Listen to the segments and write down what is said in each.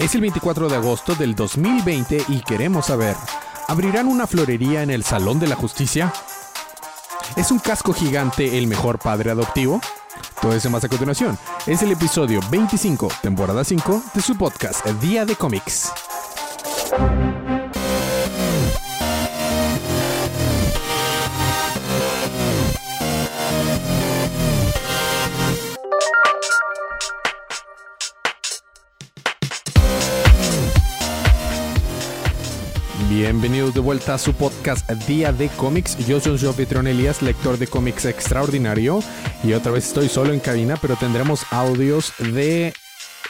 Es el 24 de agosto del 2020 y queremos saber, ¿abrirán una florería en el Salón de la Justicia? ¿Es un casco gigante el mejor padre adoptivo? Todo eso más a continuación. Es el episodio 25, temporada 5 de su podcast Día de Cómics. Bienvenidos de vuelta a su podcast Día de Cómics. Yo soy su anfitrión Elías, lector de cómics extraordinario. Y otra vez estoy solo en cabina, pero tendremos audios de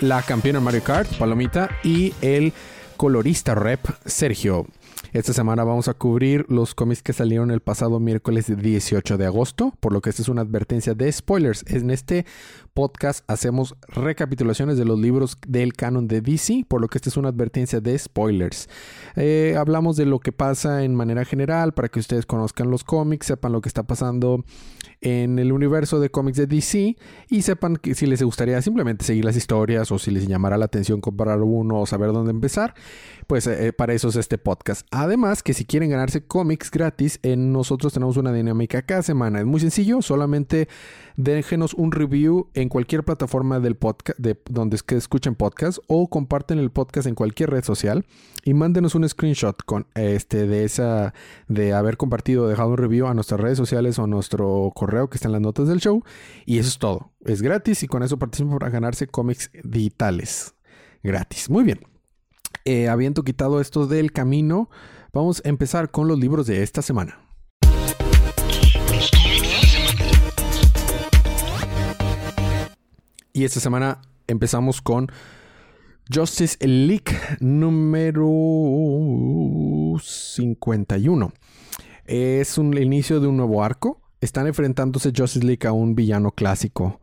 la campeona Mario Kart, Palomita, y el colorista rep Sergio. Esta semana vamos a cubrir los cómics que salieron el pasado miércoles 18 de agosto, por lo que esta es una advertencia de spoilers. En este podcast hacemos recapitulaciones de los libros del canon de DC, por lo que esta es una advertencia de spoilers. Eh, hablamos de lo que pasa en manera general para que ustedes conozcan los cómics, sepan lo que está pasando en el universo de cómics de DC y sepan que si les gustaría simplemente seguir las historias o si les llamará la atención comprar uno o saber dónde empezar, pues eh, para eso es este podcast. Además que si quieren ganarse cómics gratis, en nosotros tenemos una dinámica cada semana. Es muy sencillo, solamente déjenos un review en cualquier plataforma del podcast, de donde es que escuchen podcast o comparten el podcast en cualquier red social y mándenos un screenshot con este de esa de haber compartido, dejado un review a nuestras redes sociales o a nuestro correo que está en las notas del show y eso es todo. Es gratis y con eso participan para ganarse cómics digitales gratis. Muy bien. Eh, habiendo quitado esto del camino, vamos a empezar con los libros de esta semana. Y esta semana empezamos con Justice League número 51. Es un, inicio de un nuevo arco. Están enfrentándose Justice League a un villano clásico.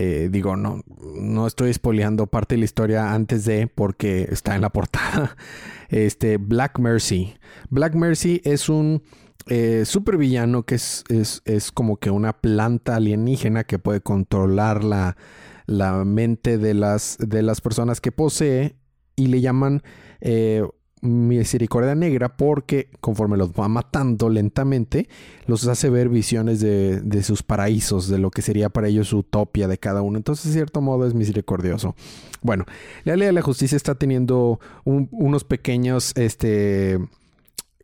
Eh, digo, no, no estoy espoleando parte de la historia antes de porque está en la portada. Este, Black Mercy. Black Mercy es un eh, super villano que es, es, es como que una planta alienígena que puede controlar la, la mente de las, de las personas que posee y le llaman eh, misericordia negra porque conforme los va matando lentamente, los hace ver visiones de, de, sus paraísos, de lo que sería para ellos su utopia de cada uno. Entonces, de cierto modo, es misericordioso. Bueno, la ley de la justicia está teniendo unos pequeños, este,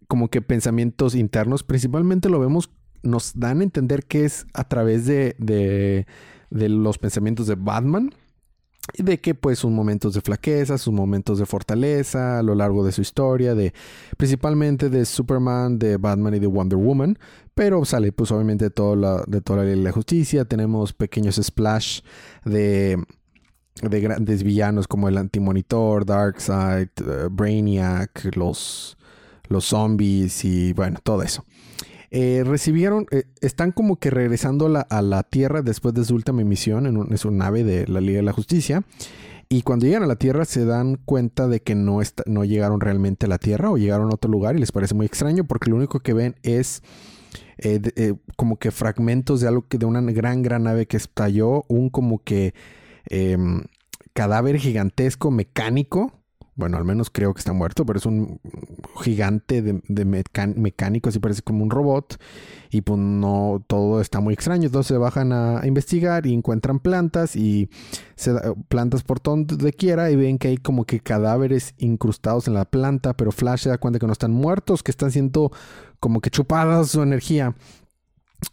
como que pensamientos internos. Principalmente lo vemos, nos dan a entender que es a través de, de los pensamientos de Batman de que pues sus momentos de flaqueza, sus momentos de fortaleza a lo largo de su historia, de principalmente de Superman, de Batman y de Wonder Woman, pero sale pues obviamente de, todo la, de toda la ley de la justicia, tenemos pequeños splash de de grandes villanos como el Antimonitor, Darkseid, uh, Brainiac, los los zombies y bueno, todo eso. Eh, recibieron, eh, están como que regresando a la Tierra después de su última emisión en, su nave de la Liga de la Justicia. Y cuando llegan a la Tierra se dan cuenta de que no, no llegaron realmente a la Tierra o llegaron a otro lugar y les parece muy extraño porque lo único que ven es eh, como que fragmentos de algo que de una gran, gran nave que estalló, un como que em, cadáver gigantesco mecánico bueno, al menos creo que está muerto, pero es un gigante de, mecánico, así parece como un robot. Y pues no, todo está muy extraño. Entonces se bajan a, investigar y encuentran plantas y plantas por donde quiera y ven que hay como que cadáveres incrustados en la planta, pero Flash se da cuenta que no están muertos, que están siendo como que chupadas su energía.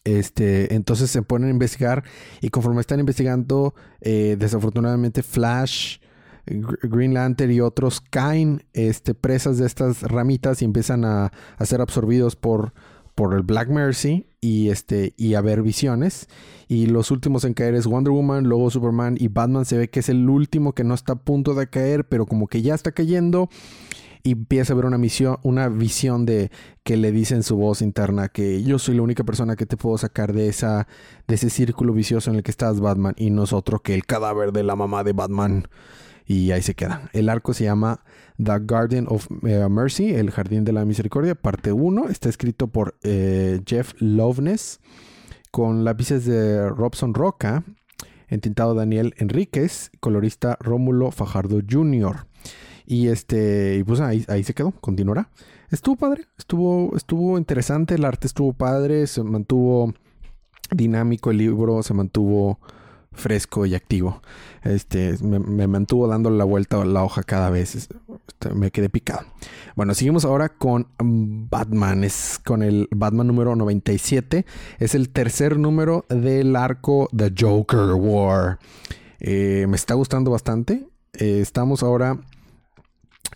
Este, entonces se ponen a investigar y conforme están investigando, eh, desafortunadamente Flash Green Lantern y otros caen este, presas de estas ramitas y empiezan a, ser absorbidos por, por el Black Mercy y, este, y a ver visiones. Y los últimos en caer es Wonder Woman, luego Superman y Batman se ve que es el último que no está a punto de caer, pero como que ya está cayendo. Y empieza a ver una, misión, una visión de que le dice en su voz interna que yo soy la única persona que te puedo sacar de, esa, de ese círculo vicioso en el que estás, Batman, y nosotros que el cadáver de la mamá de Batman. Y ahí se queda. El arco se llama The Garden of eh, Mercy, el Jardín de la Misericordia, parte 1. Está escrito por eh, Jeff Loveness, con lápices de Robson Roca, entintado Daniel Enríquez, colorista Rómulo Fajardo Jr. Y este, y pues ahí, ahí se quedó, continuará. Estuvo padre, estuvo, estuvo interesante, el arte estuvo padre, se mantuvo dinámico el libro, se mantuvo fresco y activo. Este, me, mantuvo dándole la vuelta a la hoja cada vez. Este, me quedé picado. Bueno, seguimos ahora con Batman. Es con el Batman número 97. Es el tercer número del arco The Joker War. Eh, me está gustando bastante. Eh, estamos ahora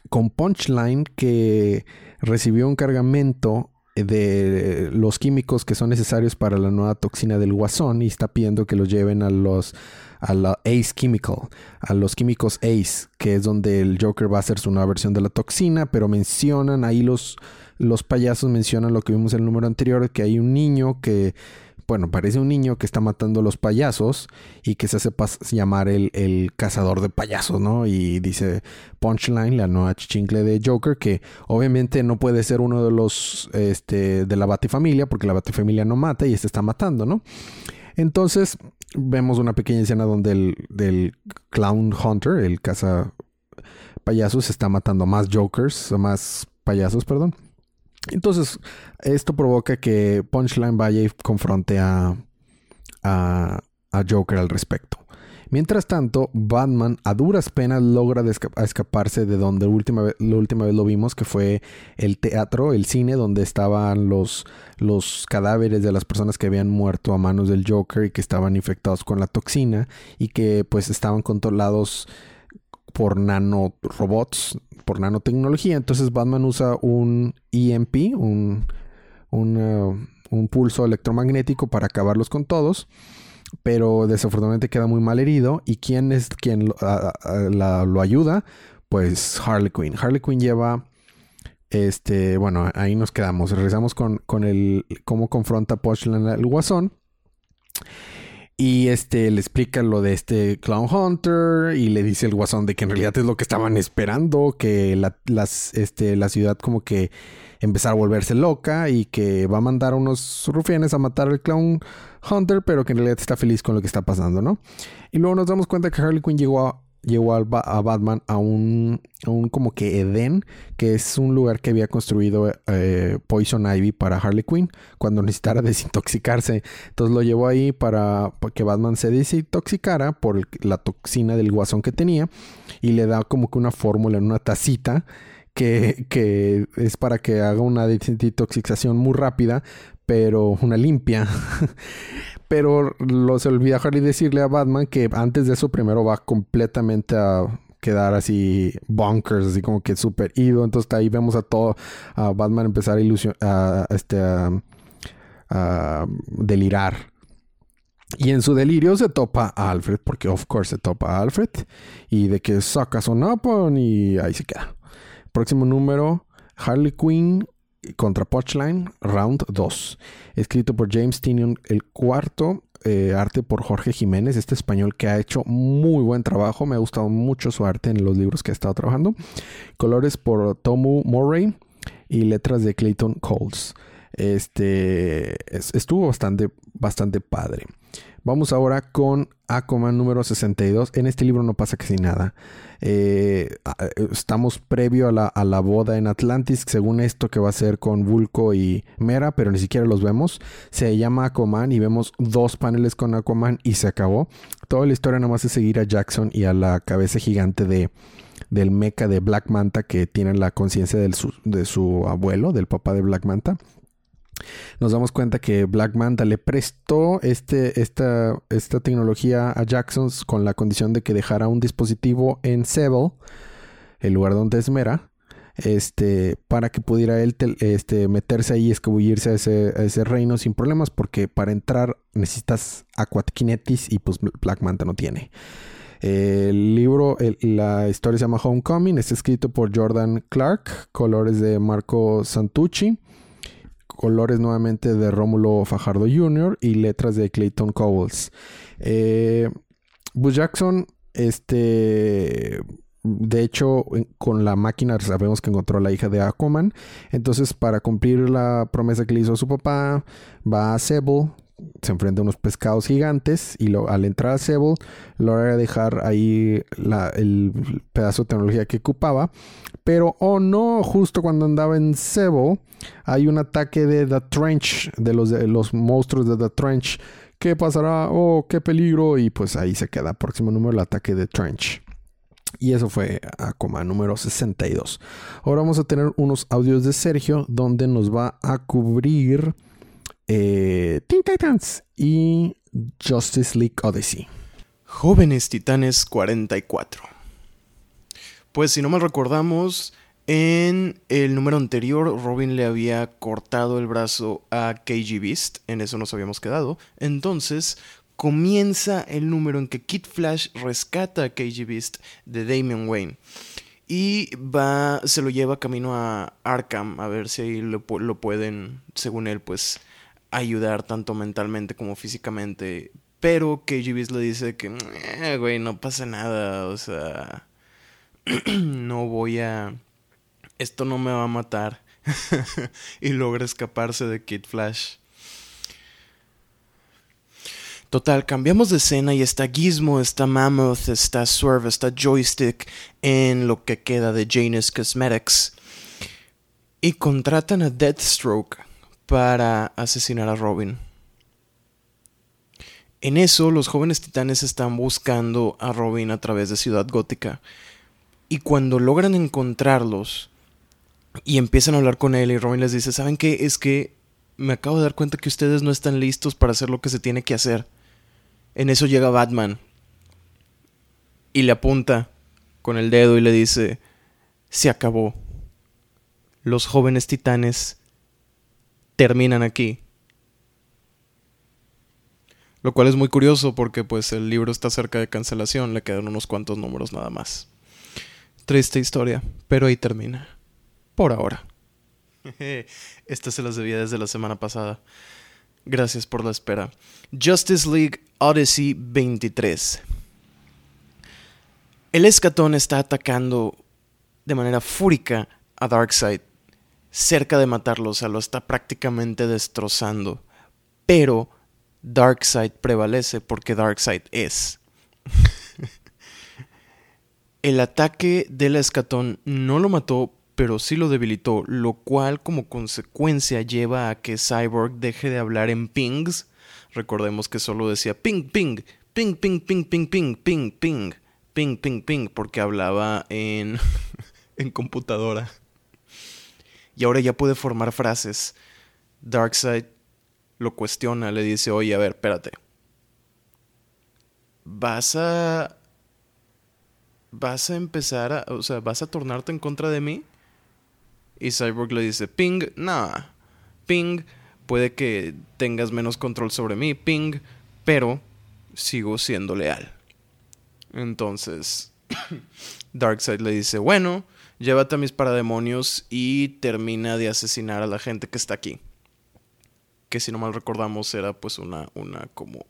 con Punchline que recibió un cargamento de los químicos que son necesarios para la nueva toxina del guasón y está pidiendo que los lleven a los a la Ace Chemical, a los químicos Ace, que es donde el Joker va a hacer su nueva versión de la toxina, pero mencionan ahí los los payasos mencionan lo que vimos en el número anterior, que hay un niño que bueno, parece un niño que está matando a los payasos y que se hace llamar el, cazador de payasos, ¿no? Y dice Punchline, la nueva chichincle de Joker, que obviamente no puede ser uno de los este, de la Batifamilia, porque la Batifamilia no mata y este está matando, ¿no? Entonces, vemos una pequeña escena donde el del Clown Hunter, el caza payasos, está matando más Jokers, más payasos, perdón. Entonces, esto provoca que Punchline vaya y confronte a, a, Joker al respecto. Mientras tanto, Batman a duras penas logra escaparse de donde última la última vez lo vimos, que fue el teatro, el cine, donde estaban los, los cadáveres de las personas que habían muerto a manos del Joker y que estaban infectados con la toxina y que pues estaban controlados por nanorobots, por nanotecnología. Entonces Batman usa un EMP, un, un, un pulso electromagnético para acabarlos con todos. Pero desafortunadamente queda muy mal herido. ¿Y quién es quien lo, ayuda? Pues Harley Quinn. Harley Quinn lleva este, bueno, ahí nos quedamos. Regresamos con, con el cómo confronta Punchline al guasón. Y este le explica lo de este Clown Hunter y le dice el guasón de que en realidad es lo que estaban esperando, que la, este, la ciudad como que empezar a volverse loca y que va a mandar a unos rufianes a matar al Clown Hunter, pero que en realidad está feliz con lo que está pasando, ¿no? Y luego nos damos cuenta que Harley Quinn llegó a, llevó a, Batman a un, un, como que Eden, que es un lugar que había construido eh, Poison Ivy para Harley Quinn cuando necesitara desintoxicarse. Entonces lo llevó ahí para, que Batman se desintoxicara por la toxina del guasón que tenía y le da como que una fórmula en una tacita. Que, que es para que haga una desintoxicación muy rápida, pero una limpia. Pero lo se olvida Harley decirle a Batman que antes de eso primero va completamente a quedar así bonkers, así como que súper ido. Entonces ahí vemos a todo, a Batman empezar este, a, delirar. Y en su delirio se topa a Alfred, porque of course se topa a Alfred. Y de que saca su napon y ahí se queda. Próximo número, Harley Quinn contra Punchline, Round 2. Escrito por James Tinion, el cuarto. Eh, arte por Jorge Jiménez, este español que ha hecho muy buen trabajo. Me ha gustado mucho su arte en los libros que ha estado trabajando. Colores por Tomu Murray y letras de Clayton Coles. Este estuvo bastante, bastante padre. Vamos ahora con Aquaman número 62. En este libro no pasa casi nada. Eh, estamos previo a la, boda en Atlantis, según esto que va a ser con Vulco y Mera, pero ni siquiera los vemos. Se llama Aquaman y vemos dos paneles con Aquaman y se acabó. Toda la historia nomás es seguir a Jackson y a la cabeza gigante de, del mecha de Black Manta que tiene la conciencia de su abuelo, del papá de Black Manta nos damos cuenta que Black Manta le prestó este, esta, esta tecnología a Jackson con la condición de que dejara un dispositivo en Sebel, el lugar donde es Mera, este, para que pudiera él este, meterse ahí y escabullirse a ese, a ese, reino sin problemas, porque para entrar necesitas Aquatkinetis y pues Black Manta no tiene. El libro, la historia se llama Homecoming, está escrito por Jordan Clark, colores de Marco Santucci colores nuevamente de Rómulo Fajardo Jr. y letras de Clayton Cowles. Eh, Jackson, este, de hecho, con la máquina sabemos que encontró a la hija de Aquaman. Entonces, para cumplir la promesa que le hizo a su papá, va a Sable se enfrenta a unos pescados gigantes y lo, al entrar a Sable logra dejar ahí el pedazo de tecnología que ocupaba. Pero, oh no, justo cuando andaba en Sable hay un ataque de The Trench, de los, de los monstruos de The Trench. ¿Qué pasará? Oh, qué peligro. Y pues ahí se queda. Próximo número, el ataque de Trench. Y eso fue a coma número 62. Ahora vamos a tener unos audios de Sergio donde nos va a cubrir eh, Teen Titans y Justice League Odyssey. Jóvenes Titanes 44. Pues si no mal recordamos, en el número anterior Robin le había cortado el brazo a KG Beast, en eso nos habíamos quedado. Entonces comienza el número en que Kid Flash rescata a KG Beast de Damian Wayne. Y va, se lo lleva camino a Arkham a ver si ahí lo, pueden, según él, pues ayudar tanto mentalmente como físicamente. Pero KG Beast le dice que, güey, no pasa nada, o sea, no voy a... Esto no me va a matar. y logra escaparse de Kid Flash. Total, cambiamos de escena y está Gizmo, está Mammoth, está Swerve, está Joystick en lo que queda de Janus Cosmetics. Y contratan a Deathstroke para asesinar a Robin. En eso, los jóvenes titanes están buscando a Robin a través de Ciudad Gótica. Y cuando logran encontrarlos y empiezan a hablar con él y Robin les dice, ¿saben qué? Es que me acabo de dar cuenta que ustedes no están listos para hacer lo que se tiene que hacer. En eso llega Batman y le apunta con el dedo y le dice, se acabó. Los jóvenes titanes terminan aquí. Lo cual es muy curioso porque pues el libro está cerca de cancelación, le quedan unos cuantos números nada más. Triste historia, pero ahí termina. Por ahora. Esta se las debía desde la semana pasada. Gracias por la espera. Justice League Odyssey 23. El escatón está atacando de manera fúrica a Darkseid. Cerca de matarlo, o sea, lo está prácticamente destrozando. Pero Darkseid prevalece porque Darkseid es. El ataque del escatón no lo mató, pero sí lo debilitó, lo cual como consecuencia lleva a que Cyborg deje de hablar en pings. Recordemos que solo decía ping, ping, ping, ping, ping, ping, ping, ping, ping, ping, ping, ping, porque hablaba en, en computadora. Y ahora ya puede formar frases. Darkseid lo cuestiona, le dice, oye, a ver, espérate. ¿Vas a... ¿Vas a empezar a... O sea, ¿vas a tornarte en contra de mí? Y Cyborg le dice, Ping, nah. Ping, puede que tengas menos control sobre mí, Ping, pero sigo siendo leal. Entonces, Darkseid le dice, bueno, llévate a mis parademonios y termina de asesinar a la gente que está aquí. Que si no mal recordamos era pues una, una como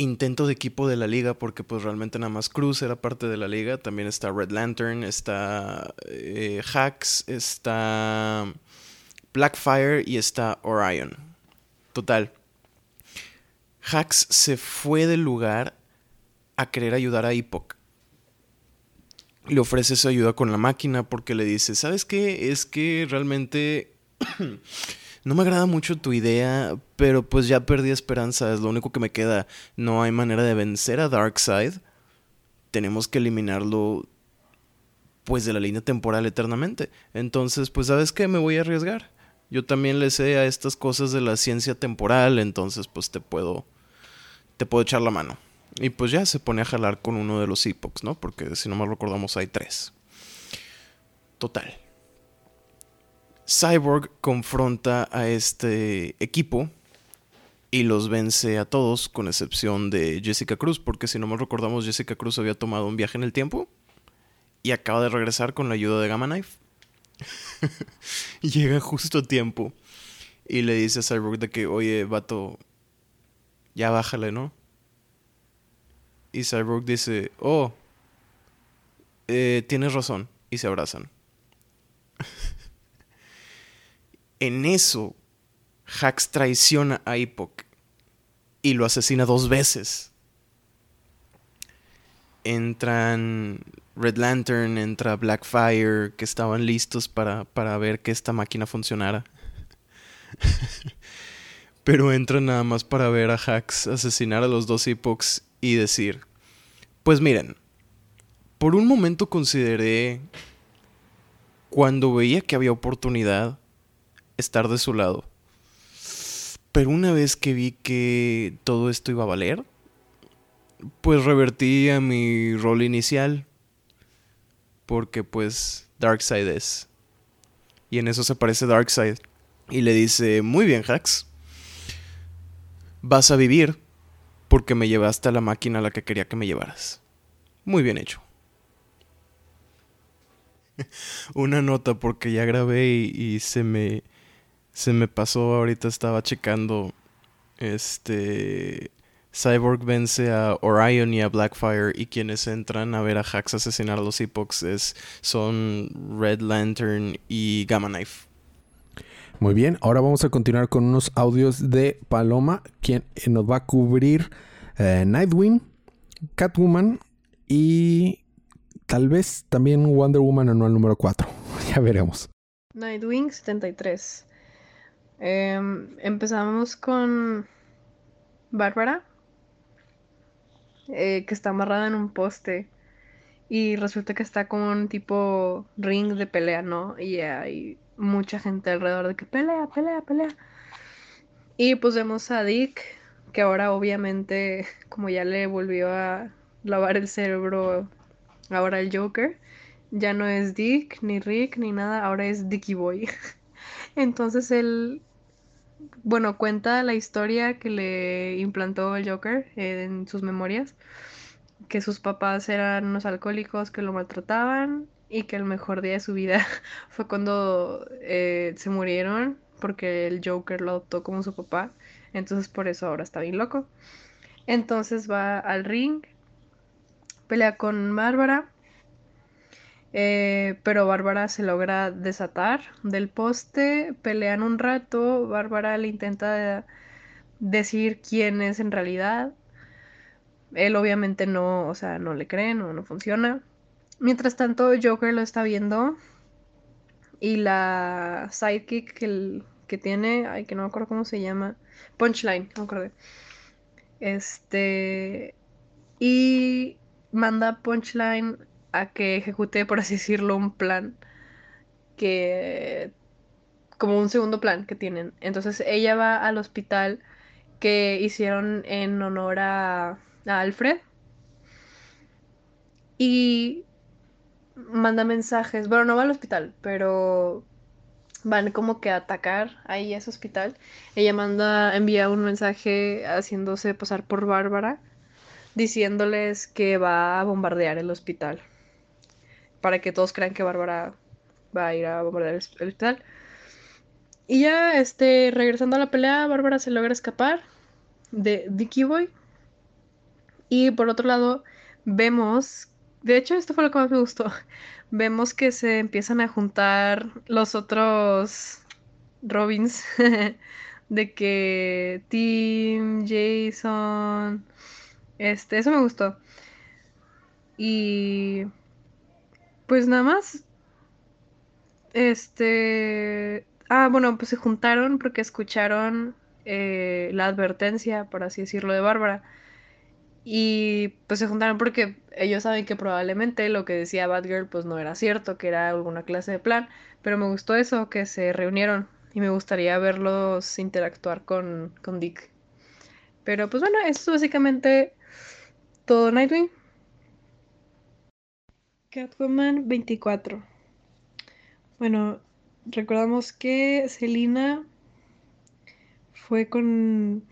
intento de equipo de la liga, porque pues realmente nada más Cruz era parte de la liga. También está Red Lantern, está eh, Hax, está Blackfire y está Orion. Total. Hax se fue del lugar a querer ayudar a Epoch. Le ofrece su ayuda con la máquina porque le dice, ¿sabes qué? Es que realmente no me agrada mucho tu idea, pero pues ya perdí esperanza, es lo único que me queda. No hay manera de vencer a Darkseid. Tenemos que eliminarlo pues de la línea temporal eternamente. Entonces, pues sabes qué, me voy a arriesgar. Yo también le sé a estas cosas de la ciencia temporal, entonces pues te puedo te puedo echar la mano. Y pues ya se pone a jalar con uno de los epochs, ¿no? Porque si no mal recordamos hay tres. Total. Cyborg confronta a este equipo y los vence a todos, con excepción de Jessica Cruz, porque si no me recordamos, Jessica Cruz había tomado un viaje en el tiempo y acaba de regresar con la ayuda de Gamma Knife. Llega justo a tiempo y le dice a Cyborg de que, oye, vato, ya bájale, ¿no? Y Cyborg dice, oh, eh, tienes razón, y se abrazan. En eso, Hax traiciona a Epoch y lo asesina dos veces. Entran Red Lantern, entra Blackfire, que estaban listos para, para ver que esta máquina funcionara. Pero entran nada más para ver a Hax asesinar a los dos Epochs y decir, pues miren, por un momento consideré, cuando veía que había oportunidad, estar de su lado. Pero una vez que vi que todo esto iba a valer, pues revertí a mi rol inicial. Porque pues Darkseid es. Y en eso se parece Darkseid. Y le dice, muy bien, Hax. Vas a vivir porque me llevaste a la máquina a la que quería que me llevaras. Muy bien hecho. Una nota porque ya grabé y, se me se me pasó ahorita estaba checando este Cyborg vence a Orion y a Blackfire y quienes entran a ver a Hax asesinar a los Epochs es, son Red Lantern y Gamma Knife. Muy bien, ahora vamos a continuar con unos audios de Paloma, quien nos va a cubrir eh, Nightwing, Catwoman y tal vez también Wonder Woman anual número 4. ya veremos. Nightwing 73. Em, empezamos con Bárbara, eh, que está amarrada en un poste. Y resulta que está como un tipo ring de pelea, ¿no? Y hay mucha gente alrededor de que pelea, pelea, pelea. Y pues vemos a Dick, que ahora obviamente, como ya le volvió a lavar el cerebro ahora el Joker, ya no es Dick, ni Rick, ni nada, ahora es Dicky Boy. Entonces él, bueno, cuenta la historia que le implantó el Joker en sus memorias, que sus papás eran unos alcohólicos que lo maltrataban y que el mejor día de su vida fue cuando eh, se murieron porque el Joker lo adoptó como su papá. Entonces por eso ahora está bien loco. Entonces va al ring, pelea con Bárbara, eh, pero Bárbara se logra desatar del poste, pelean un rato, Bárbara le intenta decir quién es en realidad. Él obviamente no, o sea, no le cree, no, no funciona. Mientras tanto, Joker lo está viendo. Y la sidekick que, que tiene, ay, que no me acuerdo cómo se llama. Punchline, no me acuerdo. Este. Y manda Punchline a que ejecute, por así decirlo, un plan. Que. Como un segundo plan que tienen. Entonces ella va al hospital que hicieron en honor a, a Alfred. Y manda mensajes. Bueno, no va al hospital, pero van como que a atacar ahí ese hospital. Ella manda, envía un mensaje haciéndose pasar por Bárbara, diciéndoles que va a bombardear el hospital. Para que todos crean que Bárbara va a ir a bombardear el, hospital. Y ya, este, regresando a la pelea, Bárbara se logra escapar de Dicky Boy. Y por otro lado, vemos de hecho, esto fue lo que más me gustó. Vemos que se empiezan a juntar los otros Robins. de que Tim, Jason. Este, eso me gustó. Y. Pues nada más. Este. Ah, bueno, pues se juntaron porque escucharon eh, la advertencia, por así decirlo, de Bárbara. Y pues se juntaron porque ellos saben que probablemente lo que decía Batgirl pues no era cierto, que era alguna clase de plan, pero me gustó eso, que se reunieron y me gustaría verlos interactuar con, con Dick. Pero pues bueno, eso es básicamente todo Nightwing. Catwoman 24. Bueno, recordamos que Selina fue con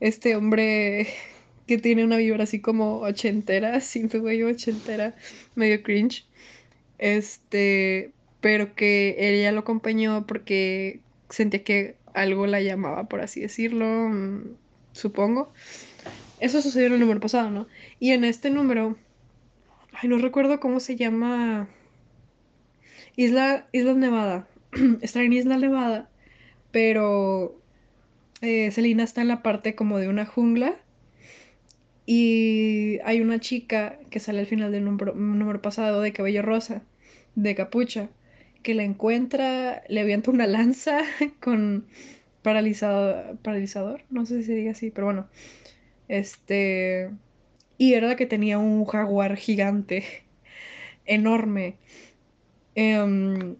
este hombre que tiene una vibra así como ochentera, siempre güey ochentera, medio cringe. Este, pero que ella lo acompañó porque sentía que algo la llamaba, por así decirlo, mm, supongo. Eso sucedió en el número pasado, ¿no? Y en este número, ay, no recuerdo cómo se llama. Isla, Isla Nevada. Está en Isla Nevada, pero eh, está en la parte como de una jungla y hay una chica que sale al final del número, número pasado de cabello rosa, de capucha, que la encuentra, le avienta una lanza con paralizado, paralizador, no sé si se diga así, pero bueno, este, y era la que tenía un jaguar gigante, enorme. Em,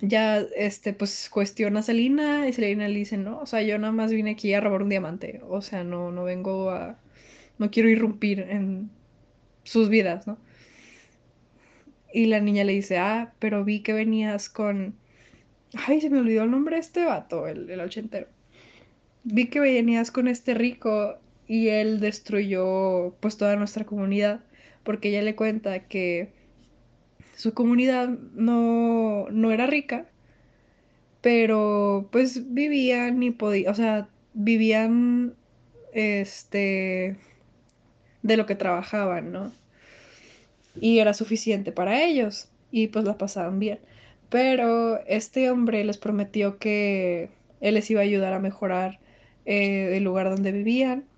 ya, este, pues cuestiona a Selina y Selina le dice, no, o sea, yo nada más vine aquí a robar un diamante, o sea, no, no vengo a, no quiero irrumpir en sus vidas, ¿no? Y la niña le dice, ah, pero vi que venías con... Ay, se me olvidó el nombre de este vato, el, el ochentero. Vi que venías con este rico y él destruyó pues toda nuestra comunidad porque ella le cuenta que su comunidad no, no era rica, pero pues vivían y podían, o sea, vivían este de lo que trabajaban, ¿no? Y era suficiente para ellos y pues la pasaban bien. Pero este hombre les prometió que él les iba a ayudar a mejorar eh, el lugar donde vivían,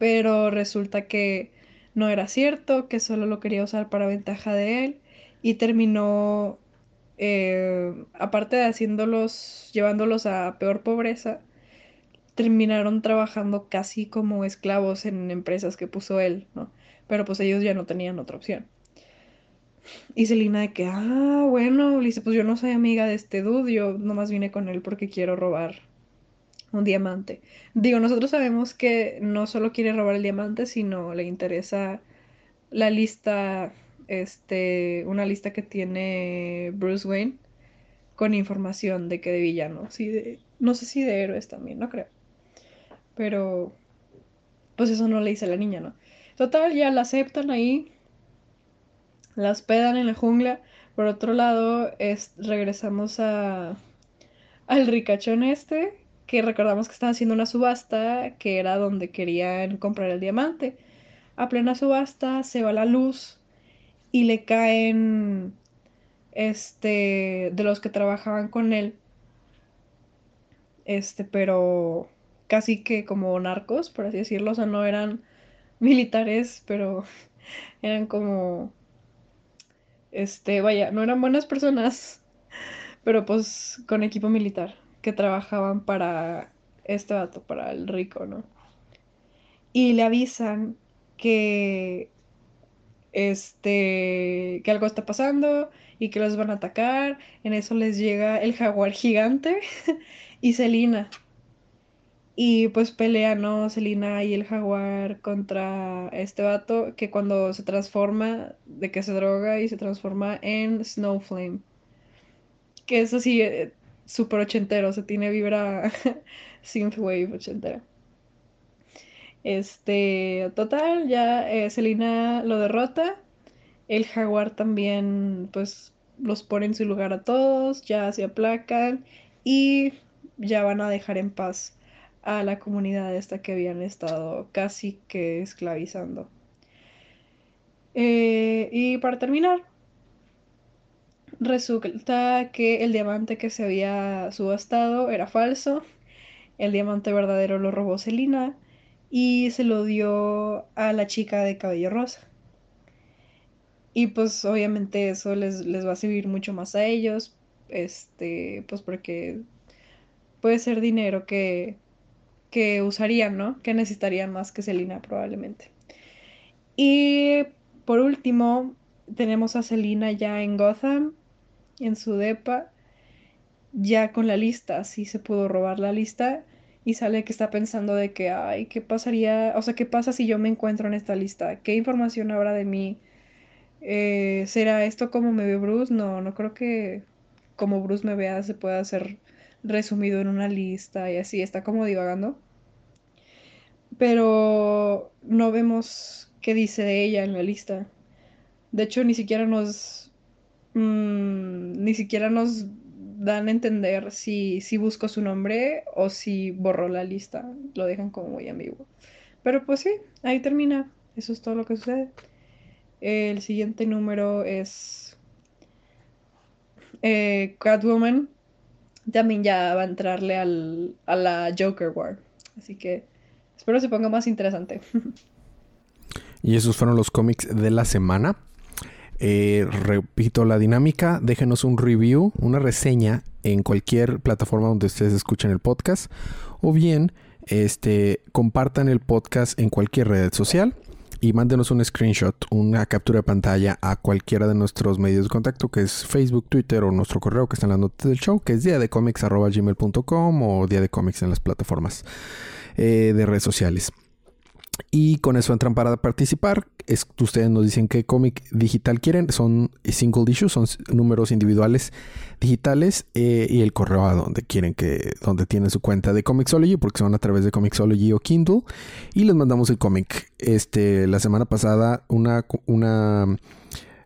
pero resulta que no era cierto, que solo lo quería usar para ventaja de él y terminó, eh, aparte de haciéndolos, llevándolos a peor pobreza, terminaron trabajando casi como esclavos en empresas que puso él, ¿no? Pero pues ellos ya no tenían otra opción. Y Selina de que, ah, bueno, le dice, pues yo no soy amiga de este dude, yo nomás vine con él porque quiero robar un diamante. Digo, nosotros sabemos que no solo quiere robar el diamante, sino le interesa la lista, este, una lista que tiene Bruce Wayne con información de que de villanos no sé si de héroes también, no creo. Pero, pues eso no le dice a la niña, ¿no? Total, ya la aceptan ahí, la hospedan en la jungla. Por otro lado, es, regresamos a, al ricachón este, que recordamos que estaban haciendo una subasta, que era donde querían comprar el diamante. A plena subasta se va la luz y le caen, este, de los que trabajaban con él, este, pero casi que como narcos, por así decirlo, o sea, no eran militares, pero eran como, este, vaya, no eran buenas personas, pero pues con equipo militar, que trabajaban para este vato, para el rico, ¿no? Y le avisan que, este, que algo está pasando y que los van a atacar. En eso les llega el jaguar gigante y Selina. Y pues pelea, ¿no? Selina y el jaguar contra este vato que cuando se transforma, de que se droga y se transforma en Snowflame. Que es así, eh, súper ochentero, se tiene vibra synthwave ochentera. Este, total, ya eh, lo derrota. El jaguar también, pues, los pone en su lugar a todos, ya se aplacan y ya van a dejar en paz a la comunidad esta que habían estado casi que esclavizando. Eh, y para terminar, resulta que el diamante que se había subastado era falso. El diamante verdadero lo robó Selina y se lo dio a la chica de cabello rosa. Y pues obviamente eso les, les va a servir mucho más a ellos. Este, pues porque puede ser dinero que que usarían, ¿no? Que necesitarían más que Selina probablemente. Y por último, tenemos a Selina ya en Gotham, en su depa, ya con la lista, sí se pudo robar la lista y sale que está pensando de que, ay, ¿qué pasaría? O sea, ¿qué pasa si yo me encuentro en esta lista? ¿Qué información habrá de mí? Eh, ¿Será esto como me ve Bruce? No, no creo que como Bruce me vea se pueda hacer resumido en una lista y así, está como divagando. Pero no vemos qué dice de ella en la lista. De hecho, ni siquiera nos. Mm, ni siquiera nos dan a entender si, si buscó su nombre o si borró la lista. Lo dejan como muy ambiguo. Pero pues sí, ahí termina. Eso es todo lo que sucede. El siguiente número es eh, Catwoman también ya va a entrarle al, a la Joker War. Así que espero se ponga más interesante. Y esos fueron los cómics de la semana. Eh, repito la dinámica, déjenos un review, una reseña en cualquier plataforma donde ustedes escuchen el podcast o bien este, compartan el podcast en cualquier red social y mándenos un screenshot, una captura de pantalla a cualquiera de nuestros medios de contacto, que es Facebook, Twitter o nuestro correo que está en la nota del show, que es diadecomics.gmail.com o día de comics en las plataformas eh, de redes sociales. Y con eso entran para participar. Es, ustedes nos dicen qué cómic digital quieren. Son single issues, son números individuales digitales. Eh, y el correo a donde quieren que, donde tienen su cuenta de Comixology, porque son a través de Comixology o Kindle. Y les mandamos el cómic. Este, la semana pasada, una, una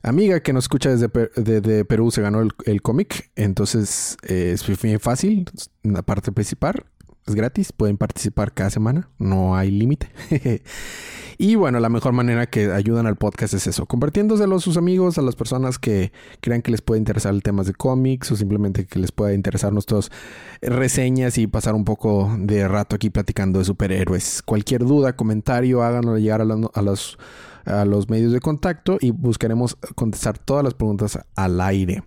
amiga que nos escucha desde, Perú se ganó el, cómic. Entonces, eh, es bien fácil. La parte principal es gratis, pueden participar cada semana, no hay límite. y bueno, la mejor manera que ayudan al podcast es eso, compartiéndoselo a sus amigos, a las personas que crean que les puede interesar el tema de cómics o simplemente que les pueda interesar nuestras reseñas y pasar un poco de rato aquí platicando de superhéroes. Cualquier duda, comentario, háganlo llegar a, a los a los medios de contacto y buscaremos contestar todas las preguntas al aire.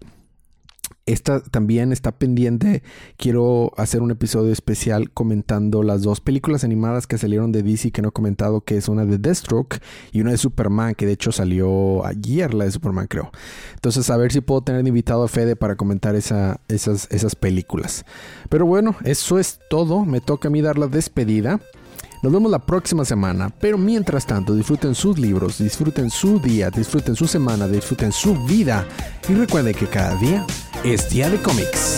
Esta también está pendiente. Quiero hacer un episodio especial comentando las dos películas animadas que salieron de DC que no he comentado, que es una de Deathstroke y una de Superman, que de hecho salió ayer la de Superman, creo. Entonces, a ver si puedo tener invitado a Fede para comentar esa, esas, esas películas. Pero bueno, eso es todo. Me toca a mí dar la despedida. Nos vemos la próxima semana, pero mientras tanto disfruten sus libros, disfruten su día, disfruten su semana, disfruten su vida y recuerden que cada día es día de cómics.